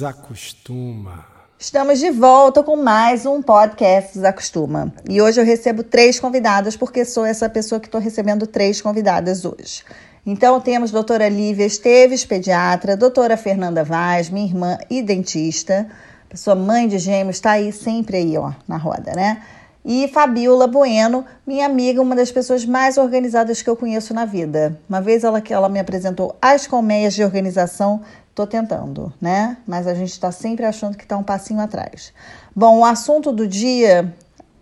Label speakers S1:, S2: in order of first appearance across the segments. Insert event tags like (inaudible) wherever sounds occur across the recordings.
S1: Desacostuma.
S2: Estamos de volta com mais um podcast Desacostuma. E hoje eu recebo três convidadas, porque sou essa pessoa que estou recebendo três convidadas hoje. Então temos doutora Lívia Esteves, pediatra, doutora Fernanda Vaz, minha irmã e dentista, pessoa mãe de gêmeos, está aí sempre aí, ó, na roda, né? E Fabiola Bueno, minha amiga, uma das pessoas mais organizadas que eu conheço na vida. Uma vez ela, ela me apresentou as colmeias de organização Estou tentando, né? Mas a gente está sempre achando que está um passinho atrás. Bom, o assunto do dia,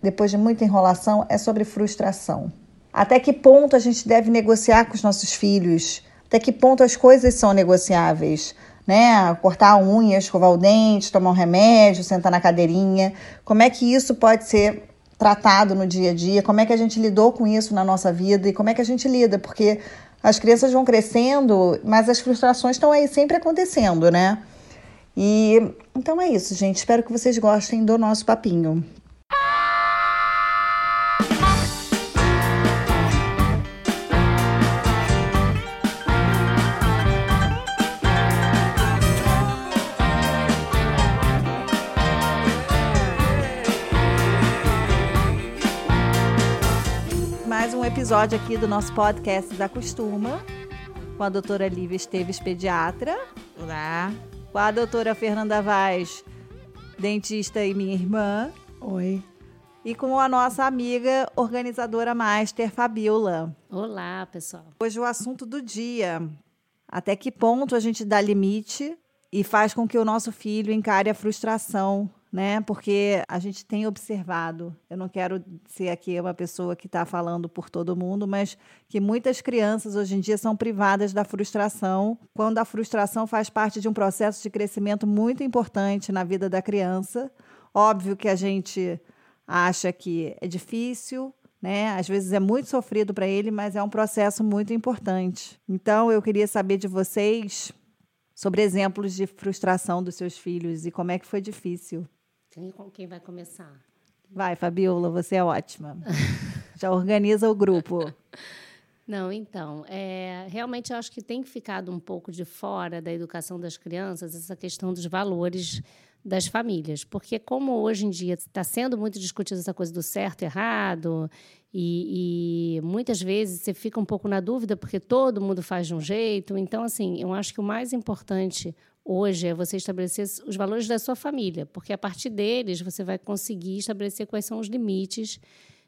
S2: depois de muita enrolação, é sobre frustração. Até que ponto a gente deve negociar com os nossos filhos? Até que ponto as coisas são negociáveis? Né? Cortar a unha, escovar o dente, tomar um remédio, sentar na cadeirinha. Como é que isso pode ser tratado no dia a dia? Como é que a gente lidou com isso na nossa vida e como é que a gente lida? Porque as crianças vão crescendo, mas as frustrações estão aí sempre acontecendo, né? E então é isso, gente. Espero que vocês gostem do nosso papinho. Episódio aqui do nosso podcast da Costuma, com a doutora Lívia Esteves, pediatra.
S3: Olá.
S2: Com a doutora Fernanda Vaz, dentista e minha irmã.
S3: Oi.
S2: E com a nossa amiga organizadora master, Fabiola.
S3: Olá, pessoal.
S2: Hoje o assunto do dia. Até que ponto a gente dá limite e faz com que o nosso filho encare a frustração né? Porque a gente tem observado, eu não quero ser aqui uma pessoa que está falando por todo mundo, mas que muitas crianças hoje em dia são privadas da frustração, quando a frustração faz parte de um processo de crescimento muito importante na vida da criança. Óbvio que a gente acha que é difícil, né? Às vezes é muito sofrido para ele, mas é um processo muito importante. Então, eu queria saber de vocês sobre exemplos de frustração dos seus filhos e como é que foi difícil.
S3: Quem, quem vai começar?
S2: Vai, Fabiola, você é ótima. (laughs) Já organiza o grupo.
S3: Não, então, é, realmente eu acho que tem ficado um pouco de fora da educação das crianças essa questão dos valores das famílias, porque como hoje em dia está sendo muito discutida essa coisa do certo e errado, e, e, muitas vezes você fica um pouco na dúvida porque todo mundo faz de um jeito, então assim, eu acho que o mais importante hoje é você estabelecer os valores da sua família, porque a partir deles você vai conseguir estabelecer quais são os limites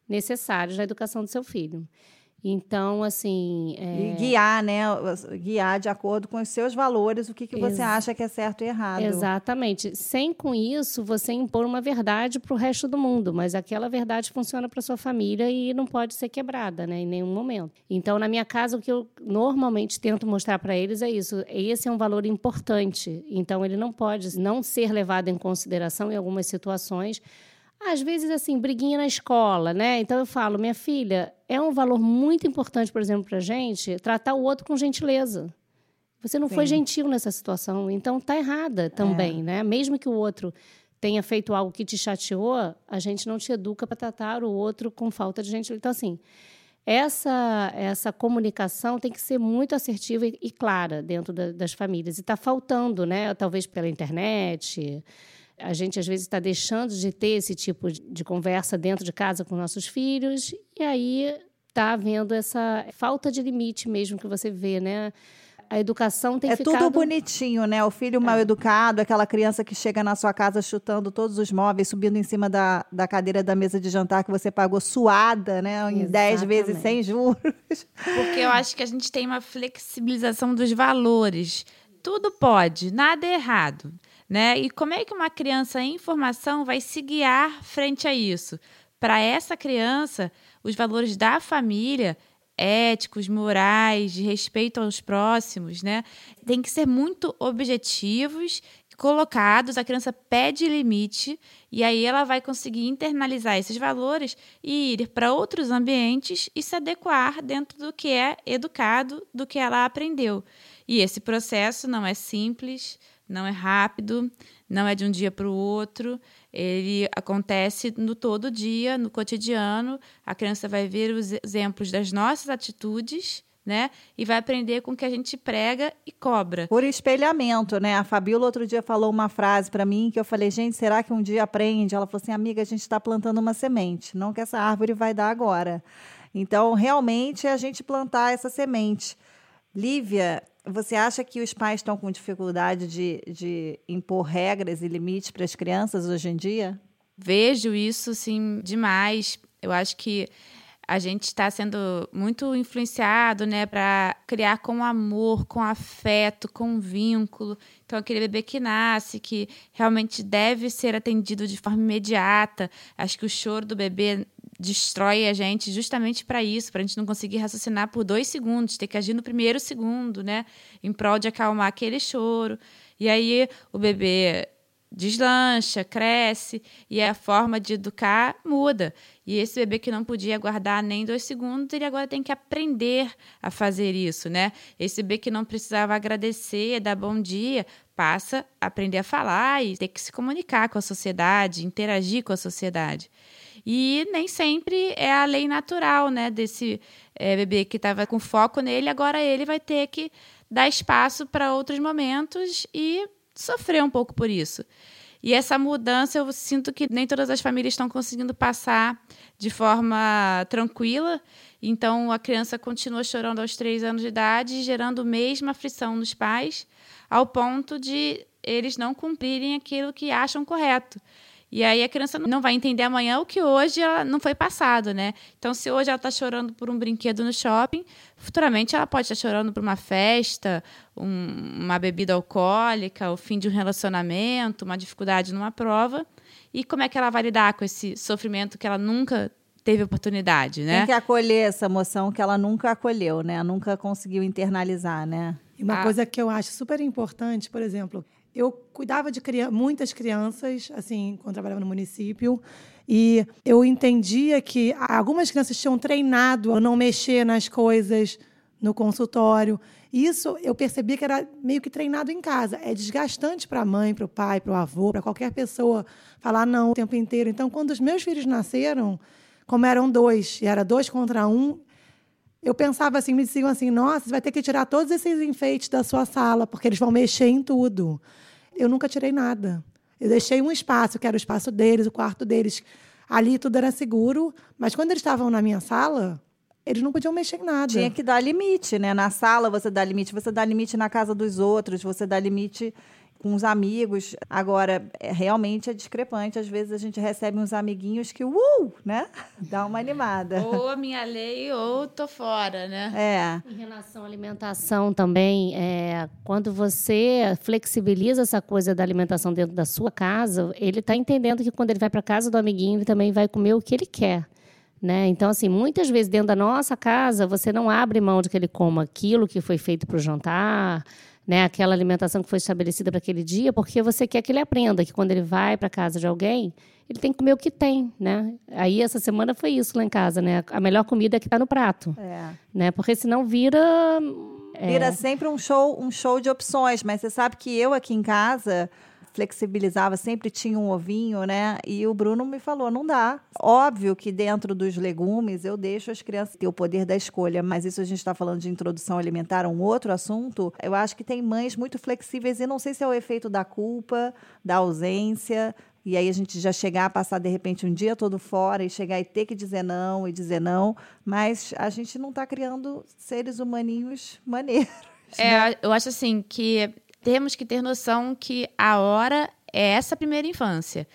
S3: necessários na educação do seu filho. Então, assim.
S2: É... E guiar, né? Guiar de acordo com os seus valores o que, que você Ex acha que é certo e errado.
S3: Exatamente. Sem com isso você impor uma verdade para o resto do mundo, mas aquela verdade funciona para sua família e não pode ser quebrada, né? Em nenhum momento. Então, na minha casa, o que eu normalmente tento mostrar para eles é isso. Esse é um valor importante. Então, ele não pode não ser levado em consideração em algumas situações às vezes, assim, briguinha na escola, né? Então eu falo, minha filha, é um valor muito importante, por exemplo, para a gente, tratar o outro com gentileza. Você não Sim. foi gentil nessa situação, então tá errada também, é. né? Mesmo que o outro tenha feito algo que te chateou, a gente não te educa para tratar o outro com falta de gentileza. Então, assim, essa, essa comunicação tem que ser muito assertiva e, e clara dentro da, das famílias. E está faltando, né? Talvez pela internet, a gente às vezes está deixando de ter esse tipo de conversa dentro de casa com nossos filhos e aí está havendo essa falta de limite mesmo que você vê, né? A educação tem
S2: é
S3: ficado...
S2: tudo bonitinho, né? O filho mal é. educado, aquela criança que chega na sua casa chutando todos os móveis, subindo em cima da, da cadeira da mesa de jantar que você pagou suada, né? Em dez vezes sem juros.
S4: Porque eu acho que a gente tem uma flexibilização dos valores. Tudo pode, nada é errado. Né? E como é que uma criança em formação vai se guiar frente a isso? Para essa criança, os valores da família, éticos, morais, de respeito aos próximos, né, tem que ser muito objetivos, colocados. A criança pede limite e aí ela vai conseguir internalizar esses valores e ir para outros ambientes e se adequar dentro do que é educado, do que ela aprendeu. E esse processo não é simples, não é rápido, não é de um dia para o outro. Ele acontece no todo dia, no cotidiano. A criança vai ver os exemplos das nossas atitudes, né? E vai aprender com o que a gente prega e cobra.
S2: Por espelhamento, né? A Fabiola outro dia falou uma frase para mim que eu falei, gente, será que um dia aprende? Ela falou assim, amiga, a gente está plantando uma semente, não que essa árvore vai dar agora. Então, realmente, é a gente plantar essa semente. Lívia, você acha que os pais estão com dificuldade de, de impor regras e limites para as crianças hoje em dia?
S4: Vejo isso, sim, demais. Eu acho que a gente está sendo muito influenciado, né, para criar com amor, com afeto, com vínculo. Então, aquele bebê que nasce, que realmente deve ser atendido de forma imediata. Acho que o choro do bebê destrói a gente justamente para isso, para a gente não conseguir raciocinar por dois segundos, ter que agir no primeiro segundo, né, em prol de acalmar aquele choro. E aí o bebê deslancha, cresce e a forma de educar muda. E esse bebê que não podia aguardar nem dois segundos, ele agora tem que aprender a fazer isso, né? Esse bebê que não precisava agradecer, dar bom dia, passa a aprender a falar e ter que se comunicar com a sociedade, interagir com a sociedade. E nem sempre é a lei natural, né? Desse é, bebê que estava com foco nele, agora ele vai ter que dar espaço para outros momentos e sofrer um pouco por isso. E essa mudança eu sinto que nem todas as famílias estão conseguindo passar de forma tranquila. Então a criança continua chorando aos três anos de idade, gerando mesma aflição nos pais, ao ponto de eles não cumprirem aquilo que acham correto. E aí a criança não vai entender amanhã o que hoje não foi passado, né? Então, se hoje ela está chorando por um brinquedo no shopping, futuramente ela pode estar chorando por uma festa, um, uma bebida alcoólica, o fim de um relacionamento, uma dificuldade numa prova. E como é que ela vai lidar com esse sofrimento que ela nunca teve oportunidade, né?
S2: Tem que acolher essa emoção que ela nunca acolheu, né? Nunca conseguiu internalizar, né?
S1: E uma ah. coisa que eu acho super importante, por exemplo, eu cuidava de criança, muitas crianças, assim, quando trabalhava no município, e eu entendia que algumas crianças tinham treinado a não mexer nas coisas no consultório. Isso eu percebia que era meio que treinado em casa. É desgastante para a mãe, para o pai, para o avô, para qualquer pessoa falar não o tempo inteiro. Então, quando os meus filhos nasceram, como eram dois, e era dois contra um, eu pensava assim, me diziam assim, nossa, você vai ter que tirar todos esses enfeites da sua sala, porque eles vão mexer em tudo. Eu nunca tirei nada. Eu deixei um espaço, que era o espaço deles, o quarto deles. Ali tudo era seguro, mas quando eles estavam na minha sala, eles não podiam mexer em nada.
S2: Tinha que dar limite, né? Na sala você dá limite, você dá limite na casa dos outros, você dá limite com os amigos. Agora, é, realmente é discrepante. Às vezes a gente recebe uns amiguinhos que, uh, né? (laughs) Dá uma animada.
S4: Ou a minha lei, ou tô fora, né?
S3: É. Em relação à alimentação também, é, quando você flexibiliza essa coisa da alimentação dentro da sua casa, ele está entendendo que quando ele vai para casa do amiguinho, ele também vai comer o que ele quer. Né? Então, assim, muitas vezes dentro da nossa casa, você não abre mão de que ele coma aquilo que foi feito para o jantar, né, aquela alimentação que foi estabelecida para aquele dia, porque você quer que ele aprenda que quando ele vai para casa de alguém, ele tem que comer o que tem, né? Aí essa semana foi isso lá em casa, né? A melhor comida é que está no prato, é. né? Porque senão vira
S2: é... vira sempre um show, um show de opções. Mas você sabe que eu aqui em casa flexibilizava, sempre tinha um ovinho, né? E o Bruno me falou: não dá. Óbvio que dentro dos legumes eu deixo as crianças ter o poder da escolha, mas isso a gente está falando de introdução alimentar, um outro assunto. Eu acho que tem mães muito flexíveis e não sei se é o efeito da culpa, da ausência. E aí a gente já chegar a passar de repente um dia todo fora e chegar e ter que dizer não e dizer não, mas a gente não está criando seres humaninhos maneiros.
S4: É, né? eu acho assim que temos que ter noção que a hora é essa primeira infância.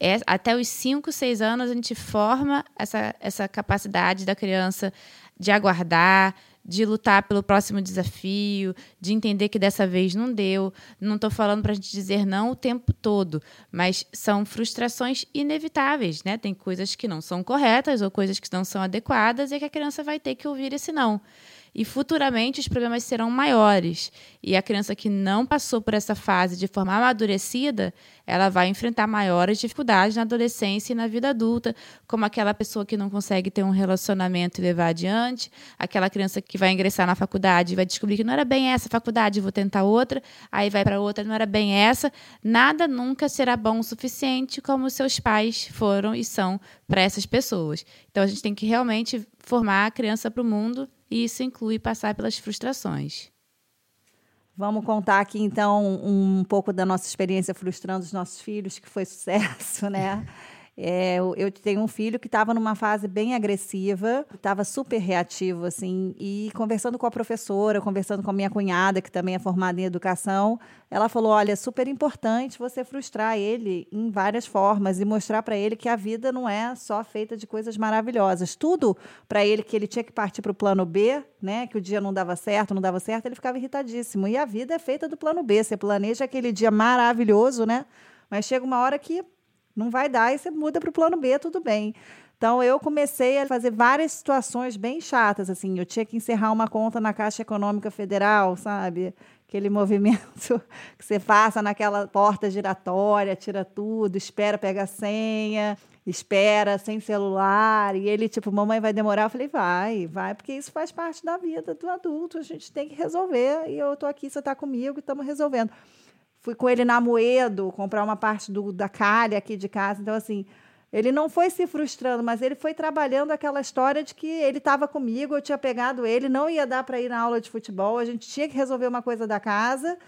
S4: É, até os 5, 6 anos, a gente forma essa, essa capacidade da criança de aguardar, de lutar pelo próximo desafio, de entender que dessa vez não deu. Não estou falando para a gente dizer não o tempo todo, mas são frustrações inevitáveis, né? Tem coisas que não são corretas ou coisas que não são adequadas e que a criança vai ter que ouvir esse não e futuramente os problemas serão maiores. E a criança que não passou por essa fase de forma amadurecida, ela vai enfrentar maiores dificuldades na adolescência e na vida adulta, como aquela pessoa que não consegue ter um relacionamento e levar adiante, aquela criança que vai ingressar na faculdade e vai descobrir que não era bem essa faculdade, vou tentar outra, aí vai para outra, não era bem essa. Nada nunca será bom o suficiente como seus pais foram e são para essas pessoas. Então a gente tem que realmente formar a criança para o mundo e isso inclui passar pelas frustrações.
S2: Vamos contar aqui então um pouco da nossa experiência frustrando os nossos filhos, que foi sucesso, né? (laughs) É, eu tenho um filho que estava numa fase bem agressiva, estava super reativo, assim, e conversando com a professora, conversando com a minha cunhada, que também é formada em educação, ela falou: olha, é super importante você frustrar ele em várias formas e mostrar para ele que a vida não é só feita de coisas maravilhosas. Tudo para ele que ele tinha que partir para o plano B, né? Que o dia não dava certo, não dava certo, ele ficava irritadíssimo. E a vida é feita do plano B. Você planeja aquele dia maravilhoso, né? Mas chega uma hora que não vai dar e você muda para o plano B, tudo bem. Então eu comecei a fazer várias situações bem chatas, assim, eu tinha que encerrar uma conta na Caixa Econômica Federal, sabe? Aquele (laughs) movimento que você passa naquela porta giratória, tira tudo, espera pegar senha, espera sem celular, e ele tipo, mamãe vai demorar, eu falei, vai, vai, porque isso faz parte da vida do adulto, a gente tem que resolver, e eu tô aqui, você está comigo, estamos resolvendo. Fui com ele na Moedo comprar uma parte do, da calha aqui de casa. Então, assim, ele não foi se frustrando, mas ele foi trabalhando aquela história de que ele estava comigo, eu tinha pegado ele, não ia dar para ir na aula de futebol, a gente tinha que resolver uma coisa da casa.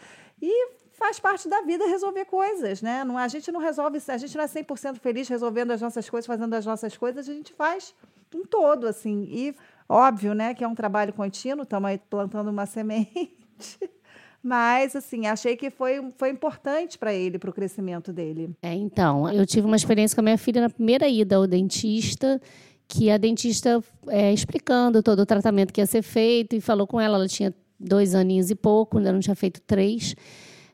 S2: E faz parte da vida resolver coisas, né? Não, a gente não resolve, a gente não é 100% feliz resolvendo as nossas coisas, fazendo as nossas coisas, a gente faz um todo, assim. E óbvio, né, que é um trabalho contínuo, estamos aí plantando uma (laughs) semente. Mas, assim, achei que foi, foi importante para ele, para o crescimento dele.
S3: É, então, eu tive uma experiência com a minha filha na primeira ida ao dentista, que a dentista é, explicando todo o tratamento que ia ser feito e falou com ela, ela tinha dois aninhos e pouco, ainda não tinha feito três.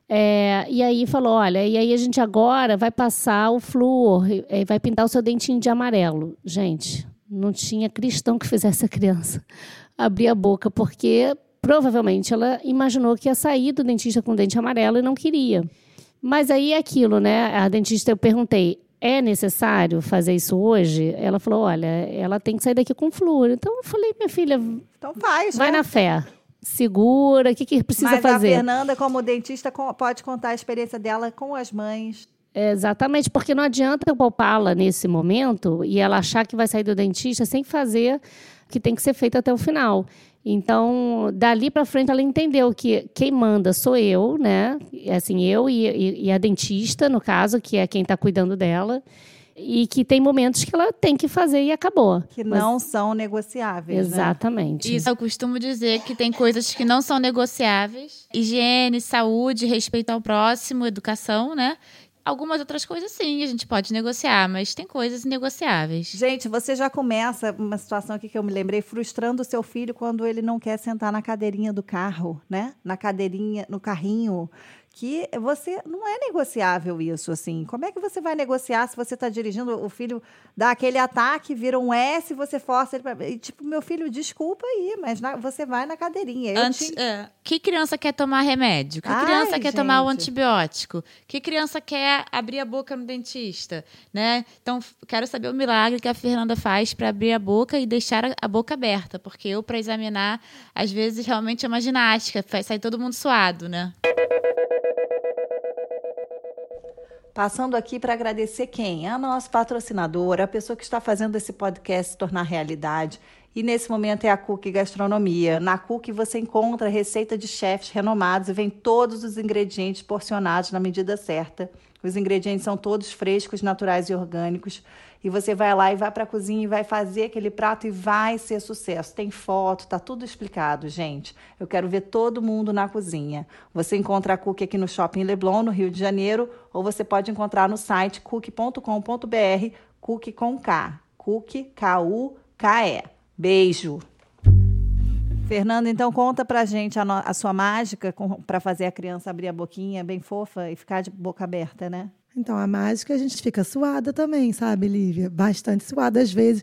S3: É, e aí falou, olha, e aí a gente agora vai passar o flúor, e vai pintar o seu dentinho de amarelo. Gente, não tinha cristão que fizesse a criança abrir a boca, porque provavelmente ela imaginou que ia sair do dentista com dente amarelo e não queria. Mas aí é aquilo, né? A dentista eu perguntei: é necessário fazer isso hoje? Ela falou: olha, ela tem que sair daqui com flúor. Então eu falei: minha filha,
S2: então faz,
S3: vai
S2: né?
S3: na fé. Segura, o que, que precisa
S2: Mas
S3: fazer?
S2: Mas a Fernanda, como dentista, pode contar a experiência dela com as mães.
S3: Exatamente, porque não adianta eu poupá-la nesse momento e ela achar que vai sair do dentista sem fazer o que tem que ser feito até o final. Então, dali para frente, ela entendeu que quem manda sou eu, né? Assim, eu e, e, e a dentista, no caso, que é quem está cuidando dela e que tem momentos que ela tem que fazer e acabou.
S2: Que não Mas... são negociáveis.
S3: Né? Exatamente.
S4: Né? Isso eu costumo dizer que tem coisas que não são negociáveis: higiene, saúde, respeito ao próximo, educação, né? Algumas outras coisas, sim, a gente pode negociar, mas tem coisas negociáveis.
S2: Gente, você já começa uma situação aqui que eu me lembrei, frustrando o seu filho quando ele não quer sentar na cadeirinha do carro, né? Na cadeirinha, no carrinho que você não é negociável isso assim. Como é que você vai negociar se você está dirigindo o filho dá aquele ataque, vira um S, você força ele para tipo meu filho, desculpa aí, mas na, você vai na cadeirinha.
S4: Antes, te... é. Que criança quer tomar remédio? Que Ai, criança quer gente. tomar o antibiótico? Que criança quer abrir a boca no dentista, né? Então quero saber o milagre que a Fernanda faz para abrir a boca e deixar a boca aberta, porque eu para examinar às vezes realmente é uma ginástica, sair todo mundo suado, né?
S2: Passando aqui para agradecer quem? A nossa patrocinadora, a pessoa que está fazendo esse podcast se tornar realidade. E nesse momento é a Cook Gastronomia. Na Cook você encontra receita de chefes renomados e vem todos os ingredientes porcionados na medida certa. Os ingredientes são todos frescos, naturais e orgânicos. E você vai lá e vai para a cozinha e vai fazer aquele prato e vai ser sucesso. Tem foto, tá tudo explicado, gente. Eu quero ver todo mundo na cozinha. Você encontra a Cook aqui no Shopping Leblon, no Rio de Janeiro, ou você pode encontrar no site cook.com.br, Cook com K. Cook, K-U-K-E. Beijo! Fernanda, então conta pra gente a, no, a sua mágica para fazer a criança abrir a boquinha bem fofa e ficar de boca aberta, né?
S1: Então, a mágica a gente fica suada também, sabe, Lívia? Bastante suada às vezes.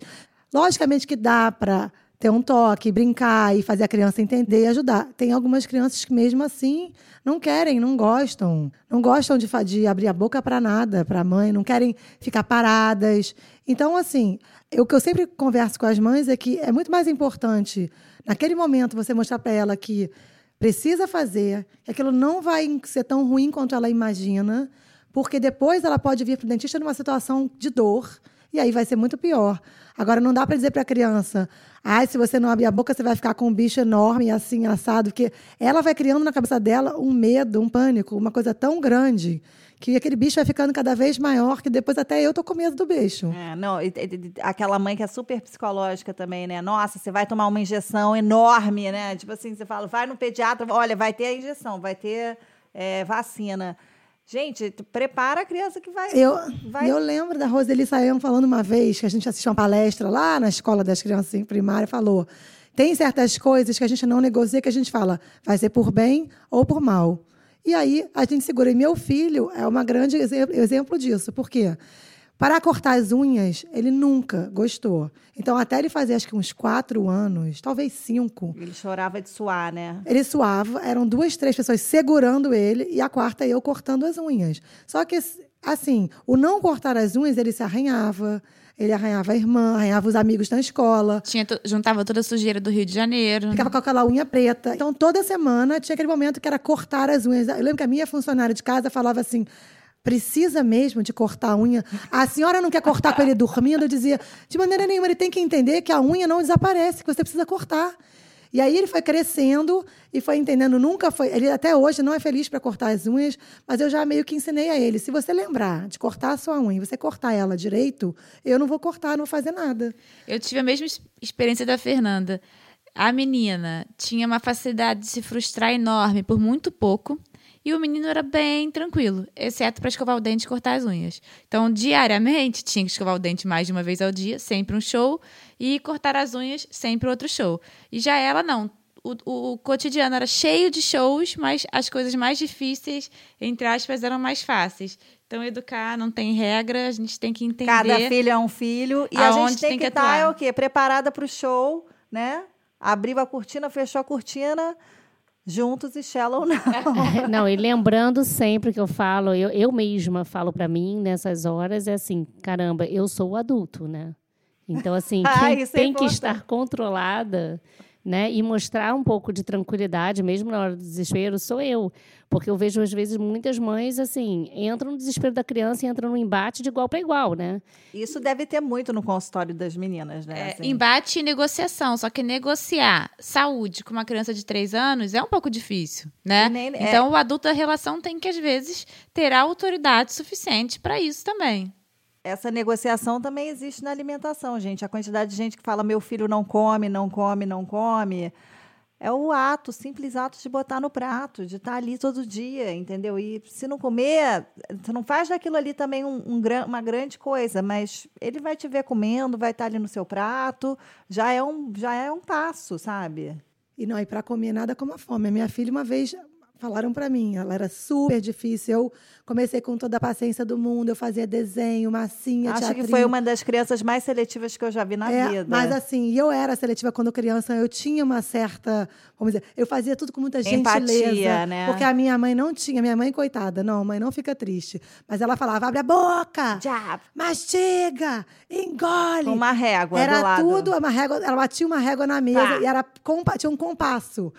S1: Logicamente que dá para ter um toque, brincar e fazer a criança entender e ajudar. Tem algumas crianças que, mesmo assim, não querem, não gostam. Não gostam de, de abrir a boca para nada, para a mãe, não querem ficar paradas. Então, assim, o que eu sempre converso com as mães é que é muito mais importante, naquele momento, você mostrar para ela que precisa fazer, que aquilo não vai ser tão ruim quanto ela imagina porque depois ela pode vir para o dentista numa situação de dor E aí vai ser muito pior. Agora, não dá para dizer para a criança, ai, se você não abrir a boca, você vai ficar com um bicho enorme, assim, assado, porque ela vai criando na cabeça dela um medo, um pânico, uma coisa tão grande que aquele bicho vai ficando cada vez maior, que depois até eu tô com medo do bicho.
S2: É, não, e, e, aquela mãe que é super psicológica também, né? Nossa, você vai tomar uma injeção enorme, né? Tipo assim, você fala, vai no pediatra, olha, vai ter a injeção, vai ter é, vacina. Gente, prepara a criança que vai.
S1: Eu,
S2: vai...
S1: eu lembro da Roseli Saião falando uma vez que a gente assistiu uma palestra lá na escola das crianças em primária, falou: tem certas coisas que a gente não negocia, que a gente fala, vai ser por bem ou por mal. E aí a gente segura. E meu filho é um grande exemplo disso. Por quê? Para cortar as unhas, ele nunca gostou. Então, até ele fazer acho que uns quatro anos, talvez cinco.
S2: Ele chorava de suar, né?
S1: Ele suava, eram duas, três pessoas segurando ele e a quarta eu cortando as unhas. Só que, assim, o não cortar as unhas, ele se arranhava. Ele arranhava a irmã, arranhava os amigos na escola.
S4: Tinha, juntava toda a sujeira do Rio de Janeiro.
S1: Ficava com aquela unha preta. Então, toda semana tinha aquele momento que era cortar as unhas. Eu lembro que a minha funcionária de casa falava assim: precisa mesmo de cortar a unha. A senhora não quer cortar com ele dormindo? Eu dizia, de maneira nenhuma, ele tem que entender que a unha não desaparece, que você precisa cortar. E aí ele foi crescendo e foi entendendo, nunca foi. Ele até hoje não é feliz para cortar as unhas, mas eu já meio que ensinei a ele. Se você lembrar de cortar a sua unha, você cortar ela direito, eu não vou cortar, não vou fazer nada.
S4: Eu tive a mesma experiência da Fernanda. A menina tinha uma facilidade de se frustrar enorme por muito pouco. E o menino era bem tranquilo, exceto para escovar o dente e cortar as unhas. Então, diariamente, tinha que escovar o dente mais de uma vez ao dia, sempre um show, e cortar as unhas, sempre outro show. E já ela, não. O, o, o cotidiano era cheio de shows, mas as coisas mais difíceis, entre aspas, eram mais fáceis. Então, educar não tem regra, a gente tem que entender.
S2: Cada filho é um filho. E a gente tem, tem que, estar, é o quê? Preparada para o show, né? Abriu a cortina, fechou a cortina juntos e Shallow (laughs) não.
S3: não, e lembrando sempre que eu falo, eu, eu mesma falo para mim nessas horas, é assim, caramba, eu sou o adulto, né? Então, assim, (laughs) quem ah, tem é que estar controlada né? E mostrar um pouco de tranquilidade, mesmo na hora do desespero, sou eu. Porque eu vejo, às vezes, muitas mães, assim, entram no desespero da criança e entram no embate de igual para igual, né?
S2: Isso deve ter muito no consultório das meninas, né?
S4: É, assim. Embate e negociação. Só que negociar saúde com uma criança de três anos é um pouco difícil, né? Nem, é então, é... o adulto da relação tem que, às vezes, ter autoridade suficiente para isso também
S2: essa negociação também existe na alimentação, gente. A quantidade de gente que fala meu filho não come, não come, não come. É o ato, o simples ato de botar no prato, de estar ali todo dia, entendeu? E se não comer, você não faz daquilo ali também um, um, uma grande coisa, mas ele vai te ver comendo, vai estar ali no seu prato, já é um, já é um passo, sabe?
S1: E não, e para comer nada como a fome. A minha filha, uma vez, falaram para mim. Ela era super difícil. Eu comecei com toda a paciência do mundo. Eu fazia desenho, massinha,
S2: Acho
S1: teatrinho.
S2: que foi uma das crianças mais seletivas que eu já vi na
S1: é,
S2: vida.
S1: Mas assim, eu era seletiva quando criança. Eu tinha uma certa, vamos dizer, eu fazia tudo com muita
S2: Empatia,
S1: gentileza.
S2: né?
S1: Porque a minha mãe não tinha. Minha mãe, coitada, não, mãe, não fica triste. Mas ela falava, abre a boca,
S2: Já.
S1: mastiga, engole.
S2: Uma régua
S1: Era
S2: do lado.
S1: tudo, uma régua, ela batia uma régua na mesa tá. e era, tinha um compasso.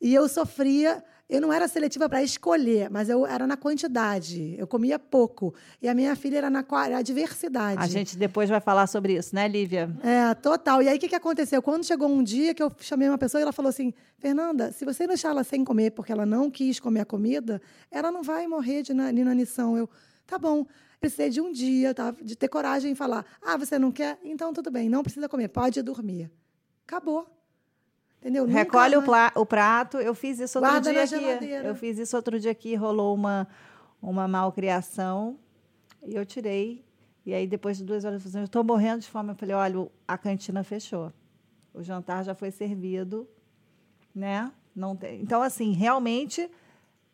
S1: E eu sofria eu não era seletiva para escolher, mas eu era na quantidade. Eu comia pouco. E a minha filha era na a diversidade.
S2: A gente depois vai falar sobre isso, né, Lívia?
S1: É, total. E aí o que, que aconteceu? Quando chegou um dia que eu chamei uma pessoa e ela falou assim: Fernanda, se você deixar ela sem comer porque ela não quis comer a comida, ela não vai morrer de inanição. Eu, tá bom. Precisei de um dia, tá? de ter coragem e falar: ah, você não quer? Então tudo bem, não precisa comer, pode dormir. Acabou. Entendeu?
S2: Recolhe o, o, prato. Eu fiz isso outro Guarda dia aqui. Geladeira. Eu fiz isso outro dia aqui, rolou uma, uma malcriação e eu tirei. E aí, depois de duas horas, eu estou morrendo de fome. Eu falei, olha, a cantina fechou. O jantar já foi servido, né? Não tem. Então, assim, realmente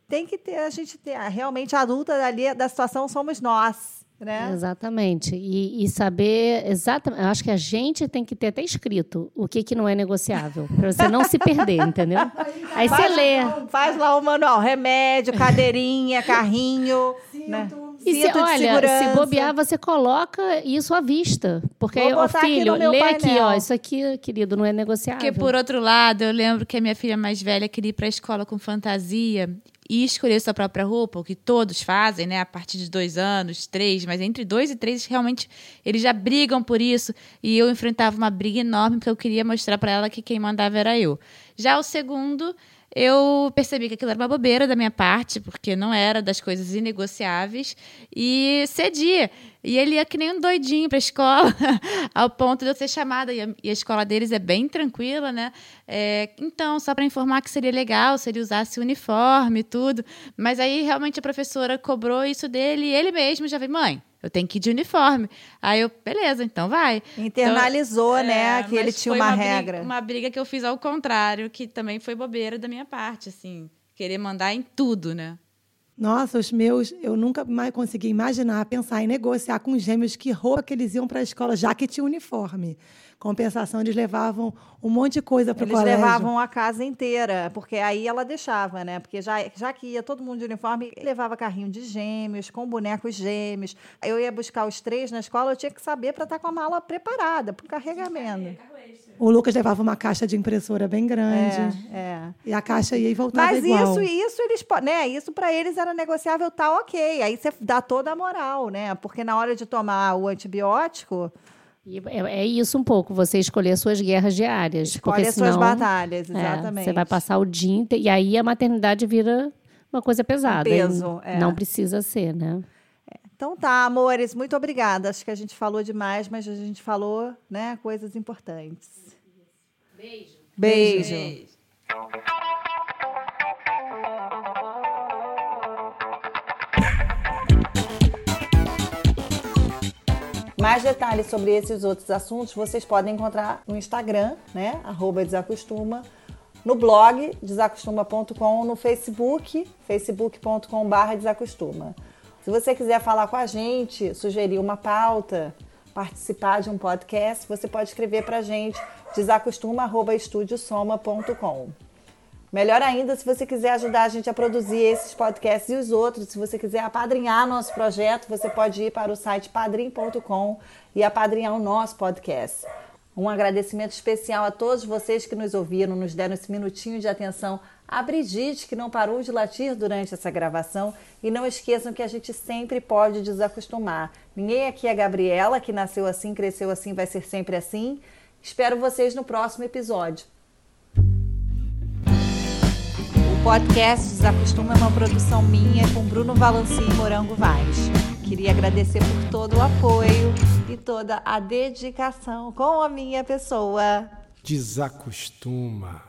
S2: tem que ter, a gente ter, realmente a adulta ali da situação somos nós. Né?
S3: Exatamente. E, e, saber exatamente. Acho que a gente tem que ter até escrito o que, que não é negociável, para você não se perder, entendeu? (laughs) Aí faz, você lê.
S2: Faz lá o manual: remédio, cadeirinha, carrinho. Cinto. Né?
S3: E se, olha, se bobear, você coloca isso à vista. Porque, o filho, aqui lê painel. aqui, ó, isso aqui, querido, não é negociável.
S4: Porque, por outro lado, eu lembro que a minha filha mais velha queria ir para a escola com fantasia e escolher sua própria roupa, o que todos fazem, né? A partir de dois anos, três, mas entre dois e três, realmente, eles já brigam por isso. E eu enfrentava uma briga enorme, porque eu queria mostrar para ela que quem mandava era eu. Já o segundo eu percebi que aquilo era uma bobeira da minha parte, porque não era das coisas inegociáveis, e cedi. E ele ia que nem um doidinho para a escola, (laughs) ao ponto de eu ser chamada. E a, e a escola deles é bem tranquila, né? É, então, só para informar que seria legal se ele usasse uniforme e tudo. Mas aí realmente a professora cobrou isso dele e ele mesmo já veio, mãe, eu tenho que ir de uniforme. Aí eu, beleza, então vai.
S2: Internalizou, então, né, é, que ele tinha uma, uma regra.
S4: Briga, uma briga que eu fiz ao contrário, que também foi bobeira da minha parte, assim, querer mandar em tudo, né?
S1: Nossa, os meus, eu nunca mais consegui imaginar, pensar em negociar com gêmeos que roupa que eles iam para a escola, já que tinha uniforme. Compensação, eles levavam um monte de coisa para o colégio.
S2: Eles levavam a casa inteira, porque aí ela deixava, né? Porque já, já que ia todo mundo de uniforme, levava carrinho de gêmeos, com bonecos gêmeos. Eu ia buscar os três na escola, eu tinha que saber para estar tá com a mala preparada para o carregamento.
S1: O Lucas levava uma caixa de impressora bem grande. É, é. E a caixa ia e voltava
S2: Mas
S1: igual.
S2: isso, isso eles, né? Isso para eles era negociável, tá ok. Aí você dá toda a moral, né? Porque na hora de tomar o antibiótico,
S3: é, é, isso um pouco, você escolher suas guerras diárias. Escolher porque senão,
S2: suas batalhas, exatamente.
S3: É, você vai passar o dia inteiro. E aí a maternidade vira uma coisa pesada. Um peso, é. Não precisa ser, né?
S2: Então tá, amores, muito obrigada. Acho que a gente falou demais, mas a gente falou, né, coisas importantes.
S4: Beijo.
S2: Beijo. Beijo. Mais detalhes sobre esses outros assuntos vocês podem encontrar no Instagram, né? Arroba Desacostuma, no blog desacostuma.com, no Facebook, facebook.com.br desacostuma. Se você quiser falar com a gente, sugerir uma pauta, participar de um podcast, você pode escrever para a gente desacostuma.estudiosoma.com. Melhor ainda, se você quiser ajudar a gente a produzir esses podcasts e os outros, se você quiser apadrinhar nosso projeto, você pode ir para o site padrim.com e apadrinhar o nosso podcast. Um agradecimento especial a todos vocês que nos ouviram, nos deram esse minutinho de atenção. A Brigitte, que não parou de latir durante essa gravação. E não esqueçam que a gente sempre pode desacostumar. Ninguém aqui é Gabriela, que nasceu assim, cresceu assim, vai ser sempre assim. Espero vocês no próximo episódio. O podcast Desacostuma é uma produção minha com Bruno Valanci e Morango Vaz. Queria agradecer por todo o apoio e toda a dedicação com a minha pessoa.
S5: Desacostuma.